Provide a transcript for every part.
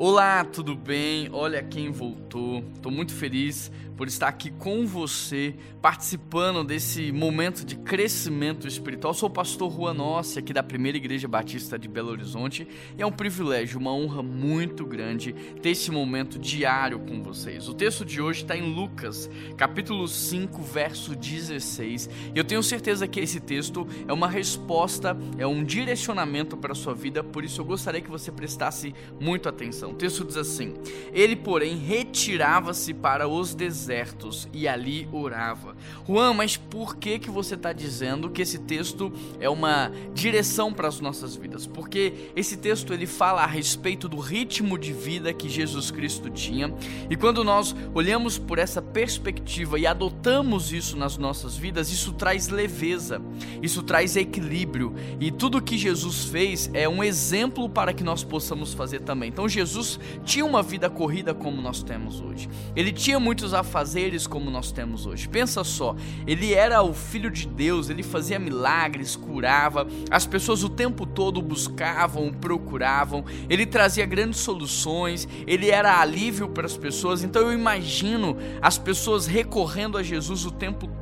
Olá, tudo bem? Olha quem voltou. Estou muito feliz por estar aqui com você, participando desse momento de crescimento espiritual. Sou o pastor Juan Nossi, aqui da Primeira Igreja Batista de Belo Horizonte, e é um privilégio, uma honra muito grande ter esse momento diário com vocês. O texto de hoje está em Lucas, capítulo 5, verso 16. E eu tenho certeza que esse texto é uma resposta, é um direcionamento para a sua vida, por isso eu gostaria que você prestasse muito atenção. O texto diz assim: Ele, porém, retirava-se para os desertos e ali orava. Juan, mas por que que você está dizendo que esse texto é uma direção para as nossas vidas? Porque esse texto ele fala a respeito do ritmo de vida que Jesus Cristo tinha e quando nós olhamos por essa perspectiva e adotamos isso nas nossas vidas, isso traz leveza, isso traz equilíbrio e tudo que Jesus fez é um exemplo para que nós possamos fazer também. Então Jesus tinha uma vida corrida como nós temos hoje. Ele tinha muitos afazeres fazeres como nós temos hoje. Pensa só, ele era o filho de Deus, ele fazia milagres, curava, as pessoas o tempo todo buscavam, procuravam, ele trazia grandes soluções, ele era alívio para as pessoas. Então eu imagino as pessoas recorrendo a Jesus o tempo todo.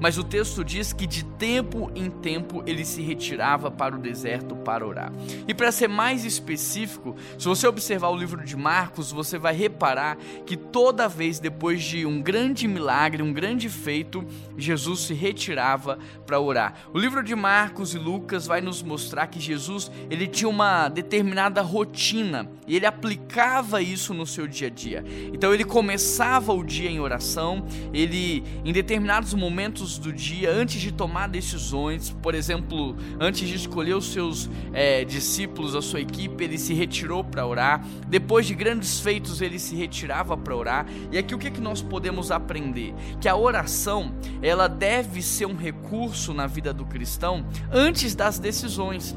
Mas o texto diz que de tempo em tempo ele se retirava para o deserto para orar. E para ser mais específico, se você observar o livro de Marcos, você vai reparar que toda vez depois de um grande milagre, um grande feito, Jesus se retirava para orar. O livro de Marcos e Lucas vai nos mostrar que Jesus ele tinha uma determinada rotina e ele aplicava isso no seu dia a dia. Então ele começava o dia em oração, ele em determinados momentos do dia, antes de tomar decisões, por exemplo, antes de escolher os seus é, discípulos, a sua equipe, ele se retirou para orar. Depois de grandes feitos, ele se retirava para orar. E aqui o que, é que nós podemos aprender? Que a oração, ela deve ser um recurso na vida do cristão antes das decisões.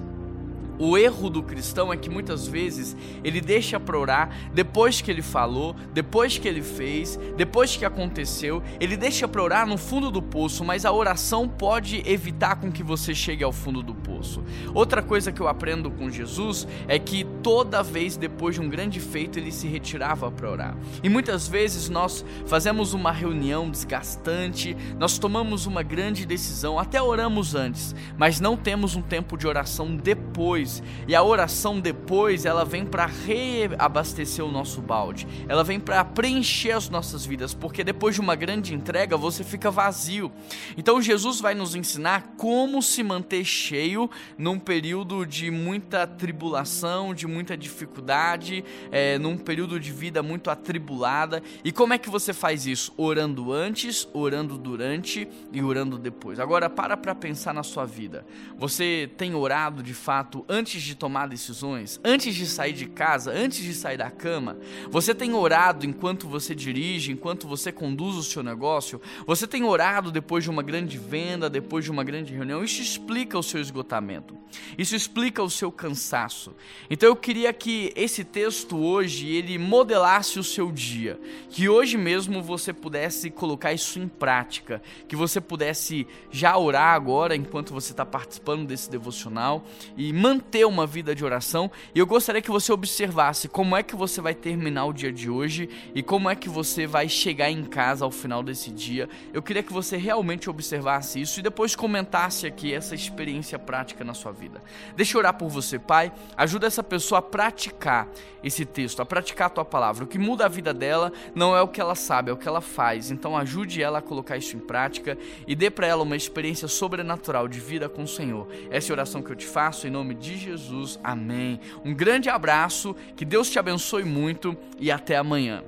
O erro do cristão é que muitas vezes ele deixa para orar depois que ele falou, depois que ele fez, depois que aconteceu, ele deixa para orar no fundo do poço, mas a oração pode evitar com que você chegue ao fundo do poço. Outra coisa que eu aprendo com Jesus é que toda vez depois de um grande feito ele se retirava para orar. E muitas vezes nós fazemos uma reunião desgastante, nós tomamos uma grande decisão, até oramos antes, mas não temos um tempo de oração depois depois. E a oração depois, ela vem para reabastecer o nosso balde. Ela vem para preencher as nossas vidas, porque depois de uma grande entrega, você fica vazio. Então Jesus vai nos ensinar como se manter cheio num período de muita tribulação, de muita dificuldade, é, num período de vida muito atribulada. E como é que você faz isso? Orando antes, orando durante e orando depois. Agora para para pensar na sua vida. Você tem orado de fato antes de tomar decisões, antes de sair de casa, antes de sair da cama? Você tem orado enquanto você dirige, enquanto você conduz o seu negócio? Você tem orado depois de uma grande venda, depois de uma grande reunião? Isso explica o seu esgotamento. Isso explica o seu cansaço. Então eu queria que esse texto hoje ele modelasse o seu dia, que hoje mesmo você pudesse colocar isso em prática, que você pudesse já orar agora enquanto você está participando desse devocional e manter manter uma vida de oração e eu gostaria que você observasse como é que você vai terminar o dia de hoje e como é que você vai chegar em casa ao final desse dia. Eu queria que você realmente observasse isso e depois comentasse aqui essa experiência prática na sua vida. Deixa eu orar por você, Pai. Ajuda essa pessoa a praticar esse texto, a praticar a tua palavra. O que muda a vida dela não é o que ela sabe, é o que ela faz. Então ajude ela a colocar isso em prática e dê para ela uma experiência sobrenatural de vida com o Senhor. Essa é a oração que eu te faço em nome de Jesus. Amém. Um grande abraço, que Deus te abençoe muito e até amanhã.